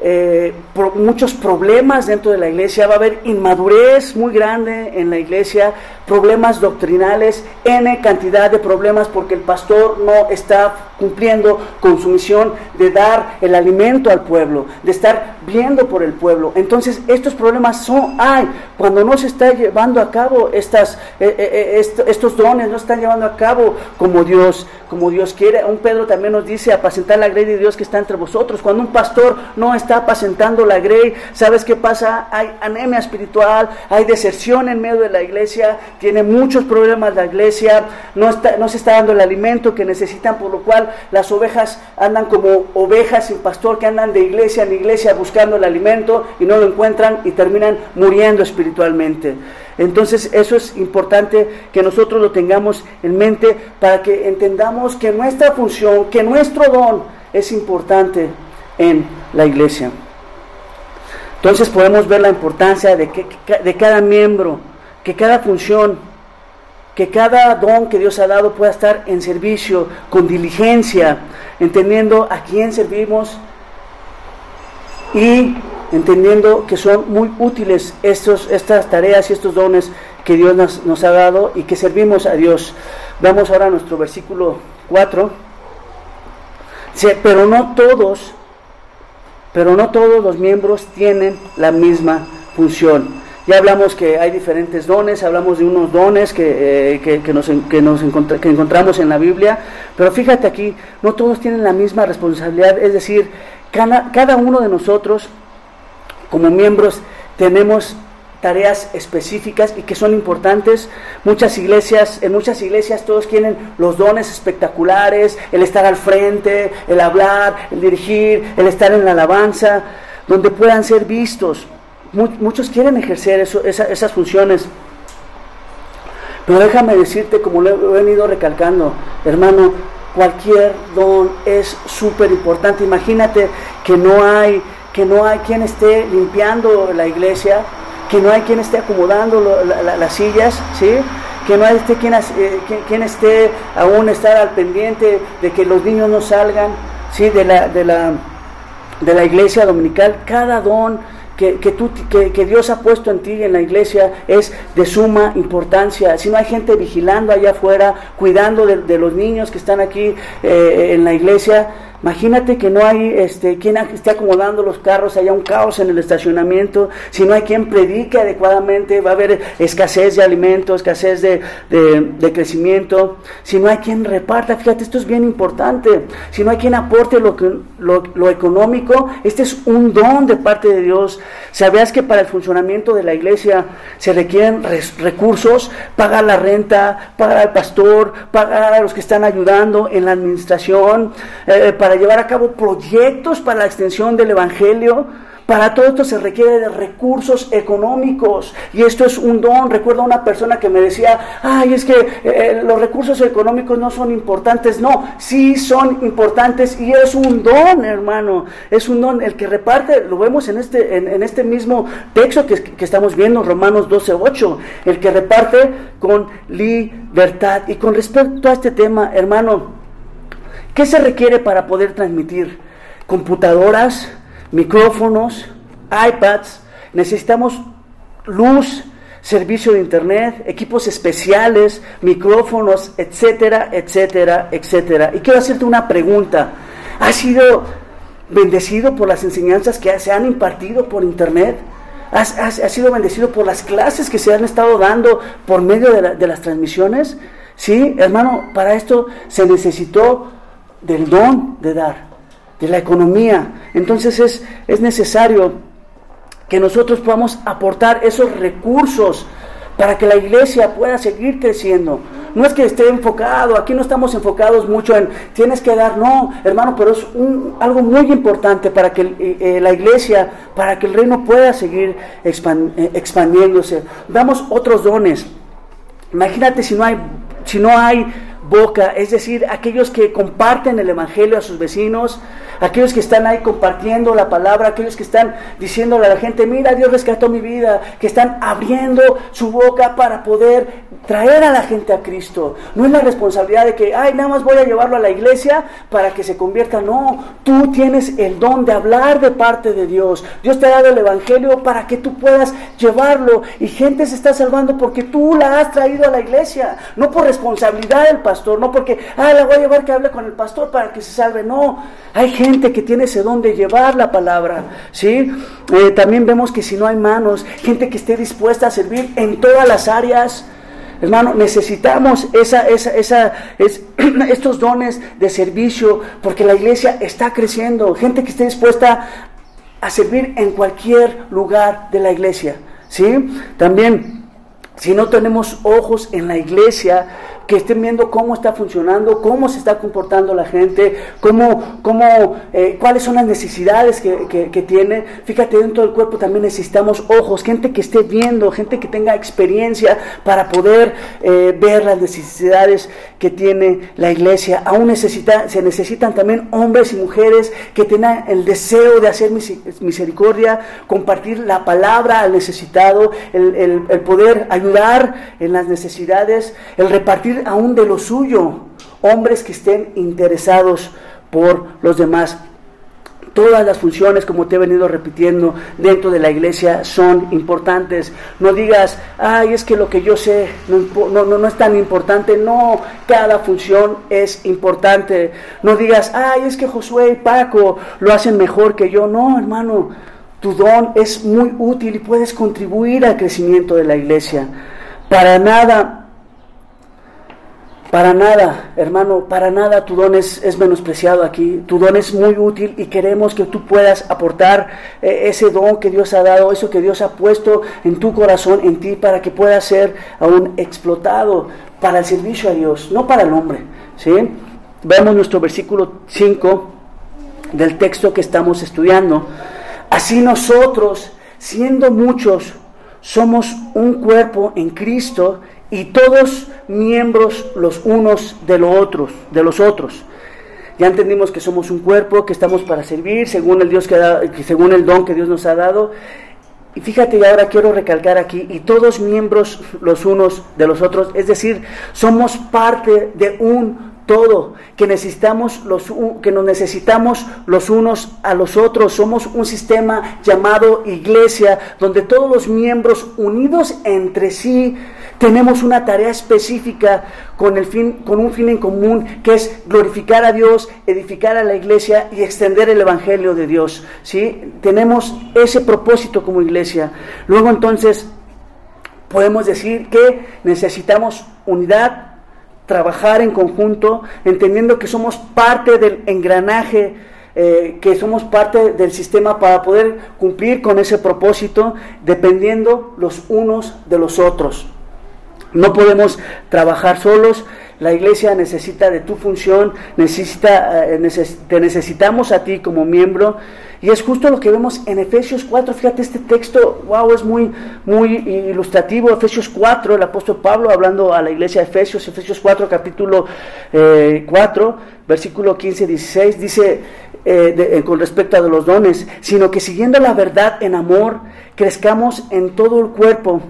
eh, muchos problemas dentro de la iglesia, va a haber inmadurez muy grande en la iglesia, problemas doctrinales, N cantidad de problemas porque el pastor no está cumpliendo con su misión de dar el alimento al pueblo, de estar viendo por el pueblo. Entonces estos problemas son, hay, cuando no se está llevando a cabo estas, eh, eh, estos dones, no están llevando a cabo como Dios, como Dios quiere. Un Pedro también nos dice apacentar la grey de Dios que está entre vosotros. Cuando un pastor no está apacentando la grey, ¿sabes qué pasa? Hay anemia espiritual, hay deserción en medio de la iglesia, tiene muchos problemas la iglesia, no, está, no se está dando el alimento que necesitan, por lo cual las ovejas andan como ovejas sin pastor que andan de iglesia en iglesia buscando el alimento y no lo encuentran y terminan muriendo espiritualmente. Entonces eso es importante que nosotros lo tengamos en mente para que entendamos que nuestra función, que nuestro don es importante en la iglesia. Entonces podemos ver la importancia de, que, de cada miembro, que cada función, que cada don que Dios ha dado pueda estar en servicio con diligencia, entendiendo a quién servimos y entendiendo que son muy útiles estos, estas tareas y estos dones que Dios nos, ha dado y que servimos a Dios. Vamos ahora a nuestro versículo 4. Pero no todos pero no todos los miembros tienen la misma función. Ya hablamos que hay diferentes dones, hablamos de unos dones que, eh, que, nos, que nos que encontramos en la Biblia, pero fíjate aquí, no todos tienen la misma responsabilidad, es decir, cada, cada uno de nosotros como miembros tenemos tareas específicas y que son importantes. Muchas iglesias, en muchas iglesias todos quieren los dones espectaculares, el estar al frente, el hablar, el dirigir, el estar en la alabanza, donde puedan ser vistos. Muchos quieren ejercer esas funciones. Pero déjame decirte, como lo he venido recalcando, hermano, cualquier don es súper importante. Imagínate que no hay que no hay quien esté limpiando la iglesia, que no hay quien esté acomodando las sillas, ¿sí? que no hay este, quien, eh, quien, esté aún estar al pendiente de que los niños no salgan ¿sí? de, la, de, la, iglesia dominical. Cada don que, que, Dios ha puesto en ti en la iglesia es de suma importancia. Si no hay gente vigilando allá afuera, cuidando de, los niños que están aquí eh, en la iglesia, Imagínate que no hay este, quien esté acomodando los carros, haya un caos en el estacionamiento, si no hay quien predique adecuadamente, va a haber escasez de alimentos, escasez de, crecimiento, si no hay quien reparta, fíjate, esto es bien importante, si no hay quien aporte lo, que, lo, económico, este es un don de parte de Dios. ¿Sabías que para el funcionamiento de la iglesia se requieren recursos? Pagar la renta, pagar al pastor, pagar a los que están ayudando en la administración, eh, para llevar a cabo proyectos para la extensión del Evangelio. Para todo esto se requiere de recursos económicos y esto es un don. Recuerdo a una persona que me decía, ay, es que eh, eh, los recursos económicos no son importantes. No, sí son importantes y es un don, hermano. Es un don. El que reparte, lo vemos en este, en, este mismo texto que, que, estamos viendo, Romanos 12, 8. El que reparte con libertad. Y con respecto a este tema, hermano, ¿Qué se requiere para poder transmitir? Computadoras, micrófonos, iPads, necesitamos luz, servicio de internet, equipos especiales, micrófonos, etcétera, etcétera, etcétera. Y quiero hacerte una pregunta. ¿Has sido bendecido por las enseñanzas que se han impartido por internet? ¿Has, sido bendecido por las clases que se han estado dando por medio de, las transmisiones? Sí, hermano, para esto se necesitó del don de dar, de la economía. Entonces es, es necesario que nosotros podamos aportar esos recursos para que la iglesia pueda seguir creciendo, no es que esté enfocado, aquí no estamos enfocados mucho en tienes que dar, no, hermano, pero es un, algo muy importante para que eh, eh, la iglesia, para que el reino pueda seguir eh, expandiéndose. Damos otros dones. Imagínate si no hay, si no hay boca, es decir, aquellos que comparten el Evangelio a sus vecinos, aquellos que están ahí compartiendo la palabra, aquellos que están diciéndole a la gente, mira, Dios rescató mi vida, que están abriendo su boca para poder traer a la gente a Cristo. No es la responsabilidad de que, ay, nada más voy a llevarlo a la iglesia para que se convierta. No, tú tienes el don de hablar de parte de Dios. Dios te ha dado el Evangelio para que tú puedas llevarlo. Y gente se está salvando porque tú la has traído a la iglesia. No por responsabilidad del pastor, no porque, ay, la voy a llevar que hable con el pastor para que se salve. No, hay gente que tiene ese don de llevar la palabra. ¿sí? Eh, también vemos que si no hay manos, gente que esté dispuesta a servir en todas las áreas. Hermano, necesitamos esa, esa, esa, es, estos dones de servicio porque la iglesia está creciendo. Gente que esté dispuesta a servir en cualquier lugar de la iglesia. ¿sí? También, si no tenemos ojos en la iglesia, que estén viendo cómo está funcionando, cómo se está comportando la gente, cómo, cómo, eh, cuáles son las necesidades que, que, tiene. Fíjate, dentro del cuerpo también necesitamos ojos, gente que esté viendo, gente que tenga experiencia para poder eh, ver las necesidades que tiene la iglesia. Aún necesita, se necesitan también hombres y mujeres que tengan el deseo de hacer misericordia, compartir la palabra al necesitado, el, el poder ayudar en las necesidades, el repartir aún de lo suyo, hombres que estén interesados por los demás. Todas las funciones, como te he venido repitiendo, dentro de la iglesia son importantes. No digas, ay, es que lo que yo sé no, no, no, es tan importante. No, cada función es importante. No digas, ay, es que Josué y Paco lo hacen mejor que yo. No, hermano, tu don es muy útil y puedes contribuir al crecimiento de la iglesia. Para nada para nada, hermano, para nada tu don es, menospreciado aquí. Tu don es muy útil y queremos que tú puedas aportar eh, ese don que Dios ha dado, eso que Dios ha puesto en tu corazón, en ti, para que pueda ser aún explotado para el servicio a Dios, no para el hombre. ¿sí? Vemos nuestro versículo 5 del texto que estamos estudiando. Así nosotros, siendo muchos, somos un cuerpo en Cristo y todos miembros los unos de los otros, de los otros. Ya entendimos que somos un cuerpo, que estamos para servir según el Dios que, según el don que Dios nos ha dado. Y fíjate, y ahora quiero recalcar aquí, y todos miembros los unos de los otros, es decir, somos parte de un todo, que necesitamos los que nos necesitamos los unos a los otros. Somos un sistema llamado iglesia, donde todos los miembros unidos entre sí tenemos una tarea específica con, el fin, con un fin en común, que es glorificar a Dios, edificar a la iglesia y extender el Evangelio de Dios. ¿sí? Tenemos ese propósito como iglesia. Luego entonces podemos decir que necesitamos unidad, trabajar en conjunto, entendiendo que somos parte del engranaje eh, que somos parte del sistema para poder cumplir con ese propósito, dependiendo los unos de los otros. No podemos trabajar solos. La iglesia necesita de tu función, necesita, eh, te necesitamos a ti como miembro. Y es justo lo que vemos en Efesios 4. Fíjate, este texto, wow, es muy, muy ilustrativo. Efesios 4, el apóstol Pablo hablando a la iglesia de Efesios, Efesios 4, capítulo 4, eh, versículo 15, 16, dice eh, con respecto a los dones, sino que siguiendo la verdad en amor, crezcamos en todo el cuerpo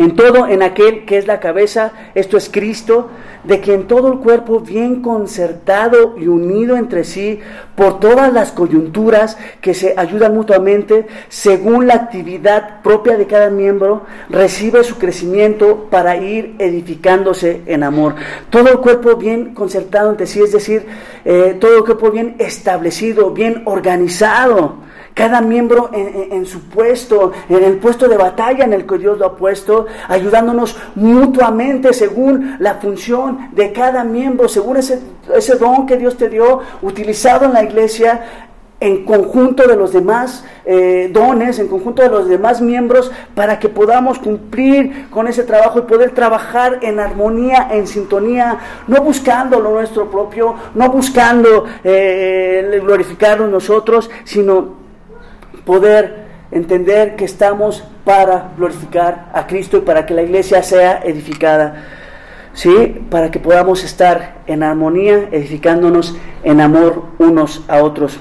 en todo, en aquel que es la cabeza, esto es Cristo, de quien todo el cuerpo bien concertado y unido entre sí por todas las coyunturas que se ayudan mutuamente, según la actividad propia de cada miembro, recibe su crecimiento para ir edificándose en amor. Todo el cuerpo bien concertado entre sí, es decir, eh, todo el cuerpo bien establecido, bien organizado cada miembro en, su puesto, en el puesto de batalla en el que Dios lo ha puesto, ayudándonos mutuamente según la función de cada miembro, según ese, ese don que Dios te dio, utilizado en la iglesia, en conjunto de los demás eh, dones, en conjunto de los demás miembros, para que podamos cumplir con ese trabajo y poder trabajar en armonía, en sintonía, no buscando lo nuestro propio, no buscando eh, glorificarnos nosotros, sino poder entender que estamos para glorificar a Cristo y para que la iglesia sea edificada. ¿Sí? Para que podamos estar en armonía, edificándonos en amor unos a otros.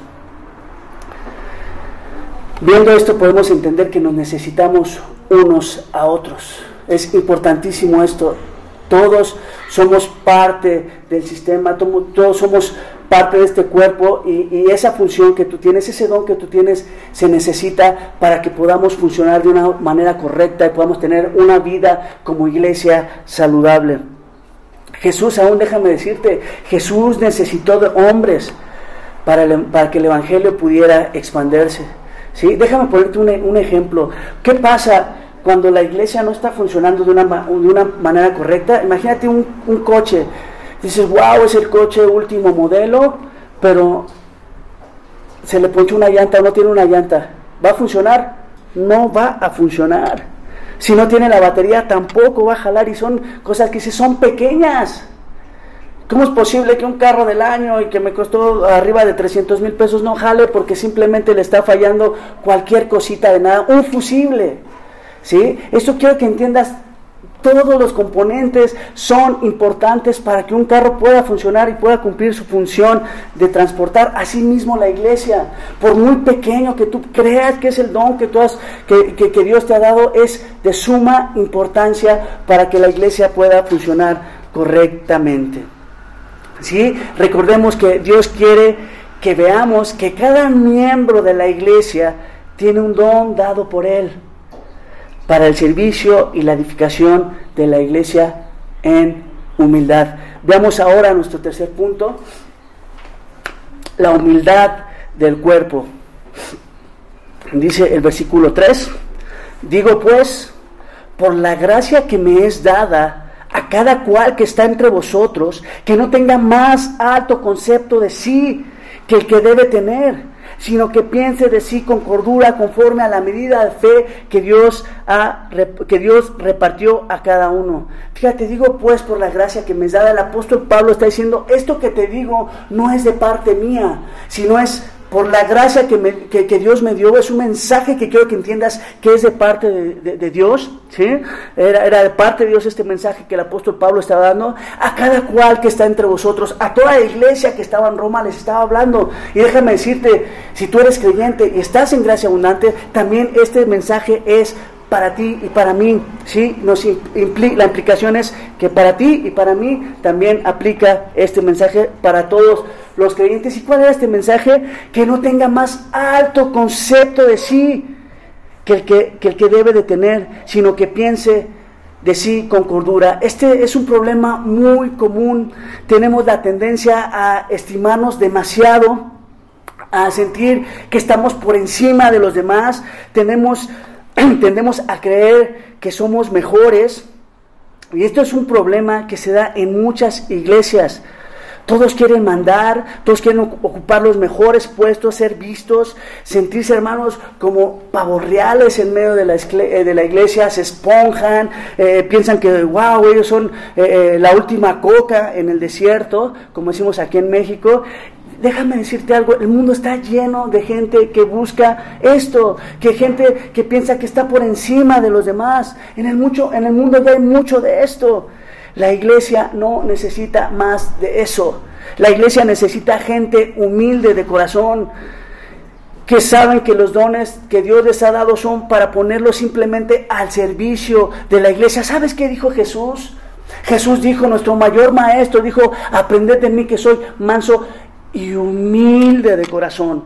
Viendo esto podemos entender que nos necesitamos unos a otros. Es importantísimo esto. Todos somos parte del sistema, todos somos parte de este cuerpo y, esa función que tú tienes, ese don que tú tienes, se necesita para que podamos funcionar de una manera correcta y podamos tener una vida como iglesia saludable. Jesús, aún déjame decirte, Jesús necesitó de hombres para, para que el Evangelio pudiera expandirse. ¿sí? Déjame ponerte un, ejemplo. ¿Qué pasa cuando la iglesia no está funcionando de una, de una manera correcta? Imagínate un, coche. Dices, wow, es el coche último modelo, pero se le ponche una llanta o no tiene una llanta. ¿Va a funcionar? No va a funcionar. Si no tiene la batería, tampoco va a jalar. Y son cosas que si son pequeñas. ¿Cómo es posible que un carro del año y que me costó arriba de 300 mil pesos no jale porque simplemente le está fallando cualquier cosita de nada? Un fusible. ¿Sí? Esto quiero que entiendas. Todos los componentes son importantes para que un carro pueda funcionar y pueda cumplir su función de transportar a sí mismo la iglesia. Por muy pequeño que tú creas que es el don que, tú has, que, que Dios te ha dado, es de suma importancia para que la iglesia pueda funcionar correctamente. ¿Sí? Recordemos que Dios quiere que veamos que cada miembro de la iglesia tiene un don dado por Él para el servicio y la edificación de la iglesia en humildad. Veamos ahora nuestro tercer punto, la humildad del cuerpo. Dice el versículo 3, digo pues, por la gracia que me es dada, a cada cual que está entre vosotros, que no tenga más alto concepto de sí que el que debe tener, sino que piense de sí con cordura conforme a la medida de fe que Dios, ha, que Dios repartió a cada uno. Fíjate, digo pues por la gracia que me da el apóstol Pablo está diciendo, esto que te digo no es de parte mía, sino es por la gracia que, Dios me dio, es un mensaje que quiero que entiendas que es de parte de, Dios, ¿sí? Era, era, de parte de Dios este mensaje que el apóstol Pablo estaba dando a cada cual que está entre vosotros, a toda la iglesia que estaba en Roma les estaba hablando. Y déjame decirte, si tú eres creyente y estás en gracia abundante, también este mensaje es para ti y para mí, ¿sí? Nos la implicación es que para ti y para mí también aplica este mensaje para todos los creyentes. ¿Y cuál era este mensaje? Que no tenga más alto concepto de sí que el que, que el que debe de tener, sino que piense de sí con cordura. Este es un problema muy común. Tenemos la tendencia a estimarnos demasiado, a sentir que estamos por encima de los demás. Tenemos tendemos a creer que somos mejores. Y esto es un problema que se da en muchas iglesias. Todos quieren mandar, todos quieren ocupar los mejores puestos, ser vistos, sentirse hermanos como pavos reales en medio de la, eh, de la iglesia, se esponjan, eh, piensan que, wow, ellos son eh, la última coca en el desierto, como decimos aquí en México, déjame decirte algo, el mundo está lleno de gente que busca esto, que gente que piensa que está por encima de los demás. En el, mucho, en el mundo ya hay mucho de esto. La iglesia no necesita más de eso. La iglesia necesita gente humilde de corazón, que saben que los dones que Dios les ha dado son para ponerlos simplemente al servicio de la iglesia. ¿Sabes qué dijo Jesús? Jesús dijo, nuestro mayor maestro dijo, aprended de mí que soy manso y humilde de corazón.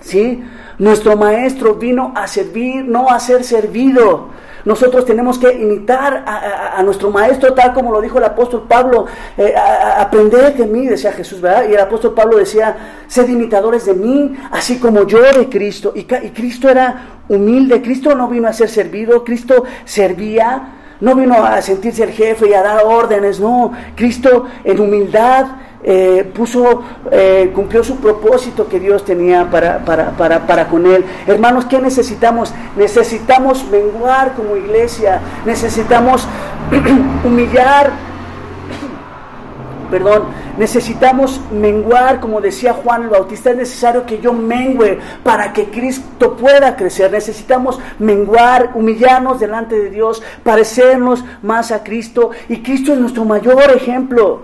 ¿Sí? Nuestro maestro vino a servir, no a ser servido. Nosotros tenemos que imitar a, nuestro maestro tal como lo dijo el apóstol Pablo. Eh, aprender de mí, decía Jesús, ¿verdad? Y el apóstol Pablo decía, sed imitadores de mí, así como yo de Cristo. Y, y Cristo era humilde, Cristo no vino a ser servido, Cristo servía, no vino a sentirse el jefe y a dar órdenes, no. Cristo en humildad eh, puso, eh, cumplió su propósito que Dios tenía para, para, para, para con él. Hermanos, ¿qué necesitamos? Necesitamos menguar como iglesia, necesitamos humillar perdón, necesitamos menguar, como decía Juan el Bautista, es necesario que yo mengue para que Cristo pueda crecer. Necesitamos menguar, humillarnos delante de Dios, parecernos más a Cristo. Y Cristo es nuestro mayor ejemplo.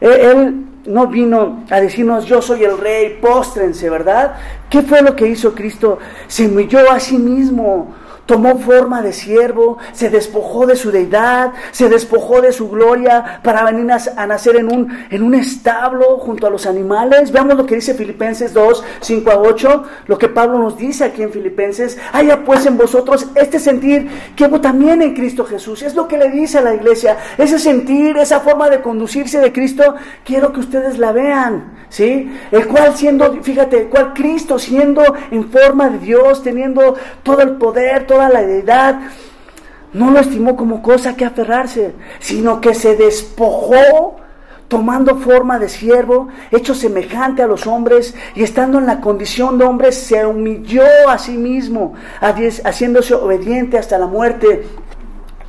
Él, no vino a decirnos yo soy el rey, póstrense, ¿verdad? ¿Qué fue lo que hizo Cristo? Se humilló a sí mismo tomó forma de siervo, se despojó de su deidad, se despojó de su gloria para venir a, nacer en un, en un establo junto a los animales. Veamos lo que dice Filipenses 2, 5 a 8, lo que Pablo nos dice aquí en Filipenses. Haya pues en vosotros este sentir que hubo también en Cristo Jesús. Es lo que le dice a la iglesia, ese sentir, esa forma de conducirse de Cristo, quiero que ustedes la vean. ¿Sí? El cual siendo, fíjate, el cual Cristo siendo en forma de Dios, teniendo todo el poder, toda la deidad, no lo estimó como cosa que aferrarse, sino que se despojó tomando forma de siervo, hecho semejante a los hombres, y estando en la condición de hombre, se humilló a sí mismo, haciéndose obediente hasta la muerte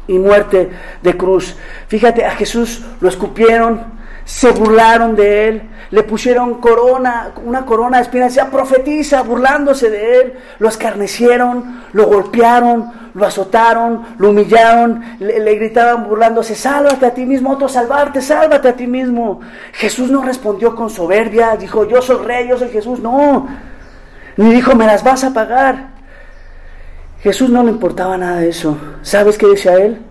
y muerte de cruz. Fíjate, a Jesús lo escupieron, se burlaron de él, le pusieron corona, una corona de espinas, ya profetiza, burlándose de él, lo escarnecieron, lo golpearon, lo azotaron, lo humillaron, le, gritaban burlándose, sálvate a ti mismo, otro salvarte, sálvate a ti mismo. Jesús no respondió con soberbia, dijo, yo soy rey, yo soy Jesús, no, ni dijo, me las vas a pagar. Jesús no le importaba nada de eso. ¿Sabes qué decía él?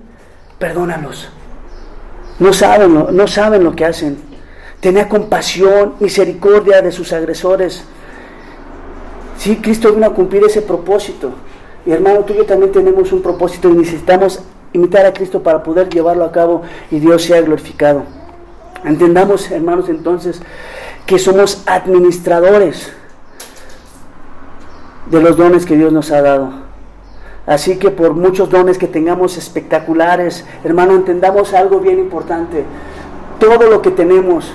Perdónalos no saben, no saben lo que hacen. Tenía compasión, misericordia de sus agresores. Sí, Cristo vino a cumplir ese propósito. Y hermano, tú y yo también tenemos un propósito y necesitamos imitar a Cristo para poder llevarlo a cabo y Dios sea glorificado. Entendamos, hermanos, entonces, que somos administradores de los dones que Dios nos ha dado. Así que por muchos dones que tengamos espectaculares, hermano, entendamos algo bien importante. Todo lo que tenemos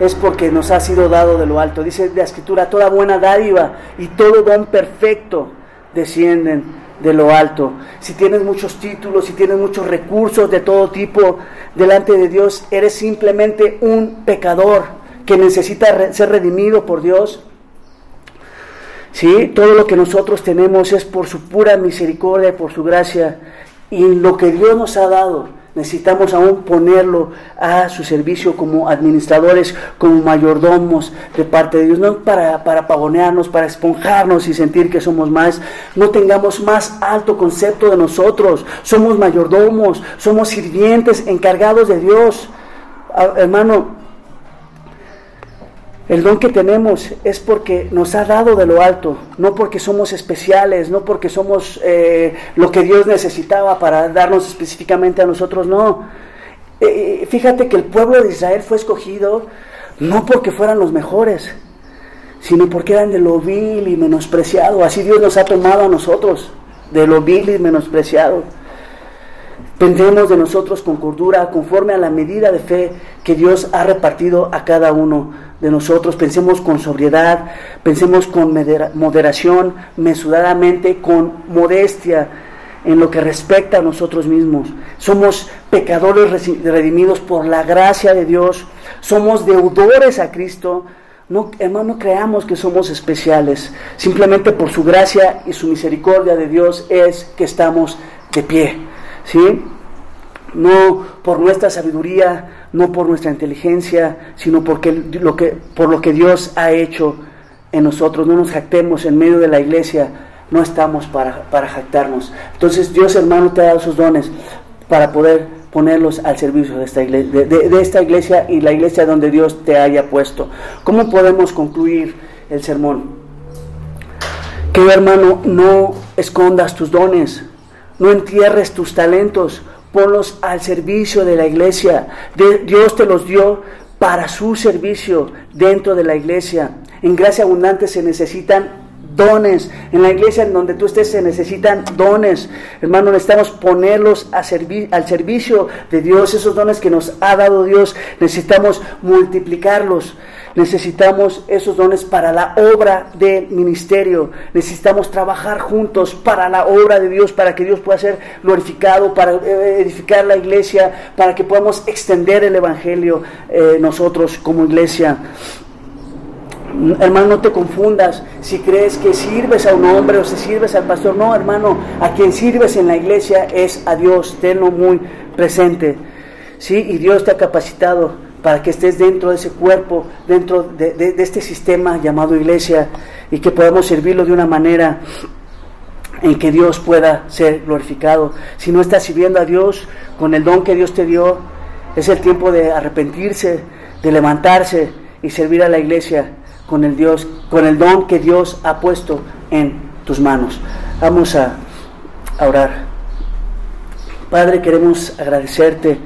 es porque nos ha sido dado de lo alto. Dice la escritura, toda buena dádiva y todo don perfecto descienden de lo alto. Si tienes muchos títulos, si tienes muchos recursos de todo tipo delante de Dios, eres simplemente un pecador que necesita ser redimido por Dios. ¿Sí? Todo lo que nosotros tenemos es por su pura misericordia, por su gracia, y lo que Dios nos ha dado, necesitamos aún ponerlo a su servicio como administradores, como mayordomos de parte de Dios, no para, para para esponjarnos y sentir que somos más, no tengamos más alto concepto de nosotros, somos mayordomos, somos sirvientes encargados de Dios. Ah, hermano, el don que tenemos es porque nos ha dado de lo alto, no porque somos especiales, no porque somos eh, lo que Dios necesitaba para darnos específicamente a nosotros, no. Eh, eh, fíjate que el pueblo de Israel fue escogido no porque fueran los mejores, sino porque eran de lo vil y menospreciado. Así Dios nos ha tomado a nosotros, de lo vil y menospreciado. Pensemos de nosotros con cordura, conforme a la medida de fe que Dios ha repartido a cada uno de nosotros, pensemos con sobriedad, pensemos con moderación, mesuradamente, con modestia en lo que respecta a nosotros mismos. Somos pecadores redimidos por la gracia de Dios, somos deudores a Cristo. No, hermano, creamos que somos especiales. Simplemente por su gracia y su misericordia de Dios es que estamos de pie. ¿Sí? no por nuestra sabiduría, no por nuestra inteligencia, sino porque lo que, por lo que Dios ha hecho en nosotros. No nos jactemos en medio de la iglesia, no estamos para, para jactarnos. Entonces Dios hermano te ha dado sus dones para poder ponerlos al servicio de esta, iglesia, de, esta iglesia y la iglesia donde Dios te haya puesto. ¿Cómo podemos concluir el sermón? Que hermano, no escondas tus dones, no entierres tus talentos, ponlos al servicio de la iglesia. Dios te los dio para su servicio dentro de la iglesia. En gracia abundante se necesitan dones. En la iglesia en donde tú estés se necesitan dones. Hermano, necesitamos ponerlos a al servicio de Dios. Esos dones que nos ha dado Dios, necesitamos multiplicarlos. Necesitamos esos dones para la obra del ministerio. Necesitamos trabajar juntos para la obra de Dios, para que Dios pueda ser glorificado, para eh, edificar la iglesia, para que podamos extender el Evangelio eh, nosotros como iglesia. Hermano, no te confundas si crees que sirves a un hombre o si sirves al pastor. No, hermano, a quien sirves en la iglesia es a Dios. Tenlo muy presente. ¿Sí? Y Dios te ha capacitado para que estés dentro de ese cuerpo, dentro de, este sistema llamado iglesia y que podamos servirlo de una manera en que Dios pueda ser glorificado. Si no estás sirviendo a Dios con el don que Dios te dio, es el tiempo de arrepentirse, de levantarse y servir a la iglesia con el Dios, con el don que Dios ha puesto en tus manos. Vamos a, orar. Padre, queremos agradecerte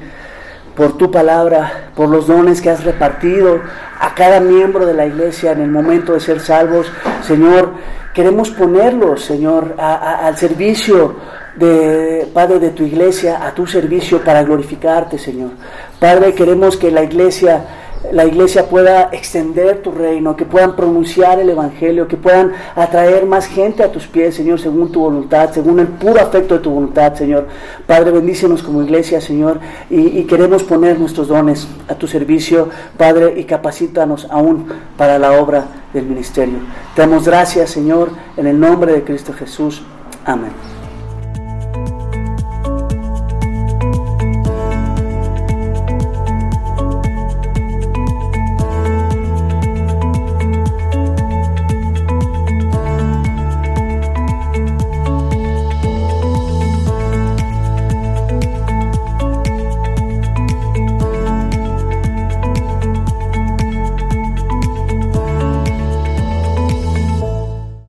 por tu palabra, por los dones que has repartido a cada miembro de la iglesia en el momento de ser salvos. Señor, queremos ponerlos, Señor, al servicio de, Padre, de tu iglesia, a tu servicio para glorificarte, Señor. Padre, queremos que la iglesia la iglesia pueda extender tu reino, que puedan pronunciar el Evangelio, que puedan atraer más gente a tus pies, Señor, según tu voluntad, según el puro afecto de tu voluntad, Señor. Padre, bendícenos como iglesia, Señor, y, queremos poner nuestros dones a tu servicio, Padre, y capacítanos aún para la obra del ministerio. Te damos gracias, Señor, en el nombre de Cristo Jesús. Amén.